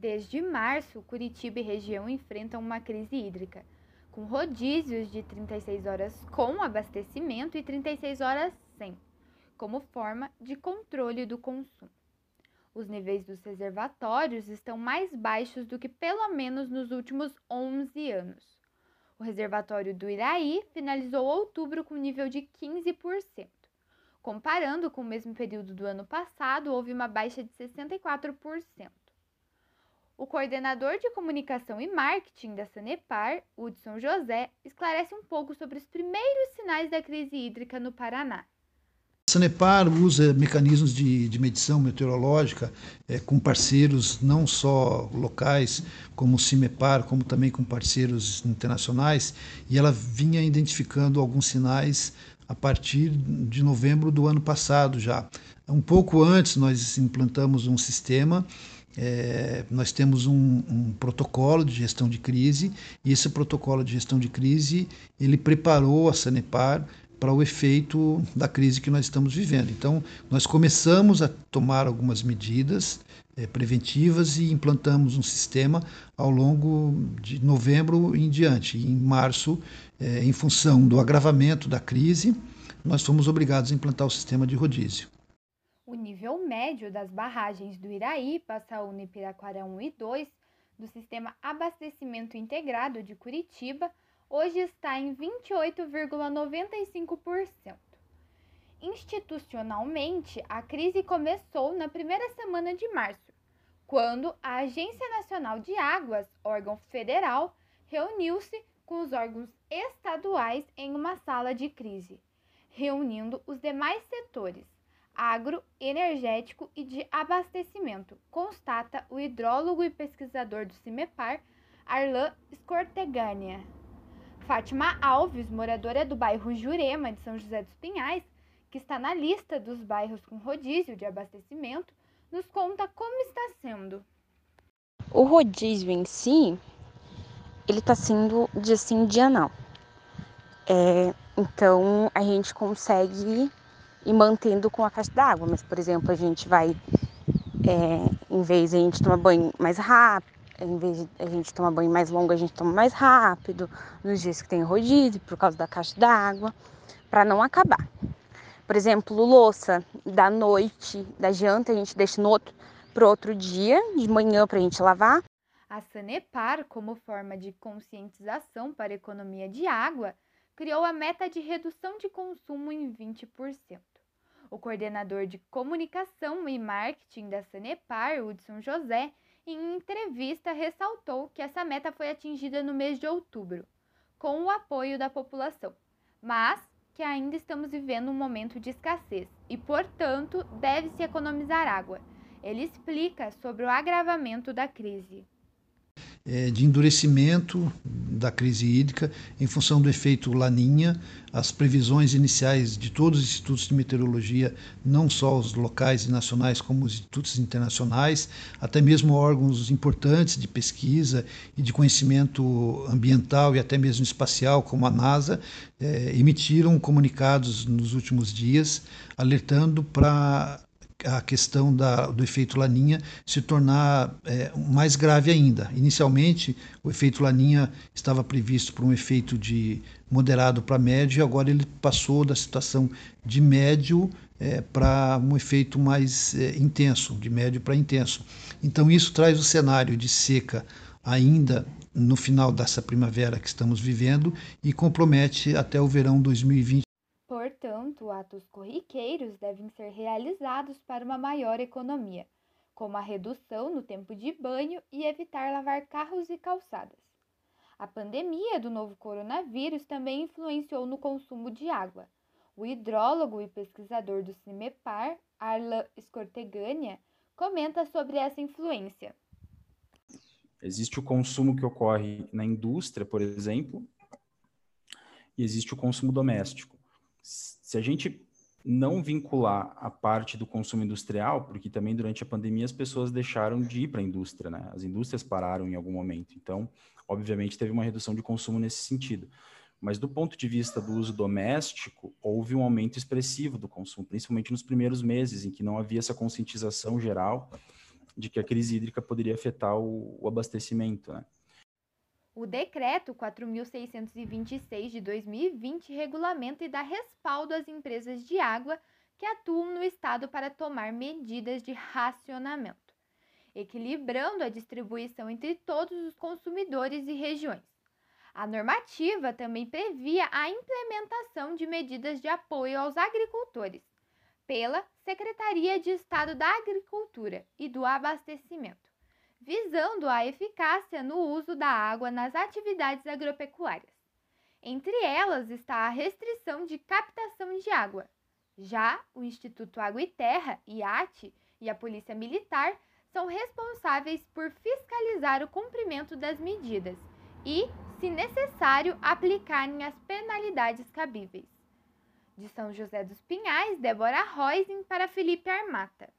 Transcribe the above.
Desde março, Curitiba e região enfrentam uma crise hídrica, com rodízios de 36 horas com abastecimento e 36 horas sem, como forma de controle do consumo. Os níveis dos reservatórios estão mais baixos do que pelo menos nos últimos 11 anos. O reservatório do Iraí finalizou outubro com nível de 15%. Comparando com o mesmo período do ano passado, houve uma baixa de 64%. O coordenador de comunicação e marketing da Sanepar, Hudson José, esclarece um pouco sobre os primeiros sinais da crise hídrica no Paraná. A Sanepar usa mecanismos de, de medição meteorológica é, com parceiros não só locais, como o CIMEPAR, como também com parceiros internacionais, e ela vinha identificando alguns sinais a partir de novembro do ano passado já. Um pouco antes, nós implantamos um sistema é, nós temos um, um, protocolo de gestão de crise e esse protocolo de gestão de crise ele preparou a Sanepar para o efeito da crise que nós estamos vivendo. Então, nós começamos a tomar algumas medidas é, preventivas e implantamos um sistema ao longo de novembro em diante. Em março, é, em função do agravamento da crise, nós fomos obrigados a implantar o sistema de rodízio. O nível médio das barragens do Iraí, Passaúna e Piraquara 1 e 2 do Sistema Abastecimento Integrado de Curitiba hoje está em 28,95%. Institucionalmente, a crise começou na primeira semana de março, quando a Agência Nacional de Águas, órgão federal, reuniu-se com os órgãos estaduais em uma sala de crise, reunindo os demais setores agro, energético e de abastecimento, constata o hidrólogo e pesquisador do CIMEPAR, Arlan Scortegania. Fátima Alves, moradora do bairro Jurema de São José dos Pinhais, que está na lista dos bairros com rodízio de abastecimento, nos conta como está sendo. O rodízio em si, ele está sendo de sim, dia não. É, então a gente consegue e mantendo com a caixa d'água. Mas, por exemplo, a gente vai, é, em vez de a gente tomar banho mais rápido, em vez de a gente tomar banho mais longo, a gente toma mais rápido, nos dias que tem rodízio, por causa da caixa d'água, para não acabar. Por exemplo, louça da noite, da janta, a gente deixa no outro, outro dia, de manhã, para a gente lavar. A Sanepar, como forma de conscientização para a economia de água, criou a meta de redução de consumo em 20%. O coordenador de comunicação e marketing da Sanepar, Hudson José, em entrevista ressaltou que essa meta foi atingida no mês de outubro, com o apoio da população, mas que ainda estamos vivendo um momento de escassez e, portanto, deve-se economizar água. Ele explica sobre o agravamento da crise de endurecimento da crise hídrica em função do efeito Laninha. As previsões iniciais de todos os institutos de meteorologia, não só os locais e nacionais, como os institutos internacionais, até mesmo órgãos importantes de pesquisa e de conhecimento ambiental e até mesmo espacial, como a NASA, é, emitiram comunicados nos últimos dias alertando para a questão da, do efeito Laninha se tornar é, mais grave ainda. Inicialmente, o efeito Laninha estava previsto para um efeito de moderado para médio, e agora ele passou da situação de médio é, para um efeito mais é, intenso, de médio para intenso. Então, isso traz o cenário de seca ainda no final dessa primavera que estamos vivendo e compromete até o verão 2020 Portanto, atos corriqueiros devem ser realizados para uma maior economia, como a redução no tempo de banho e evitar lavar carros e calçadas. A pandemia do novo coronavírus também influenciou no consumo de água. O hidrólogo e pesquisador do CIMEPAR, Arla Scortegania, comenta sobre essa influência. Existe o consumo que ocorre na indústria, por exemplo, e existe o consumo doméstico se a gente não vincular a parte do consumo industrial, porque também durante a pandemia as pessoas deixaram de ir para a indústria, né? As indústrias pararam em algum momento. Então, obviamente, teve uma redução de consumo nesse sentido. Mas do ponto de vista do uso doméstico, houve um aumento expressivo do consumo, principalmente nos primeiros meses, em que não havia essa conscientização geral de que a crise hídrica poderia afetar o, o abastecimento. Né? O decreto 4.626 de 2020 regulamenta e dá respaldo às empresas de água que atuam no estado para tomar medidas de racionamento, equilibrando a distribuição entre todos os consumidores e regiões. A normativa também previa a implementação de medidas de apoio aos agricultores pela Secretaria de Estado da Agricultura e do Abastecimento, visando a eficácia no uso da água nas atividades agropecuárias. Entre elas está a restrição de captação de água. Já o Instituto Água e Terra, IAT, e a Polícia Militar são responsáveis por fiscalizar o cumprimento das medidas e se necessário, aplicarem as penalidades cabíveis. De São José dos Pinhais, Débora Roising para Felipe Armata.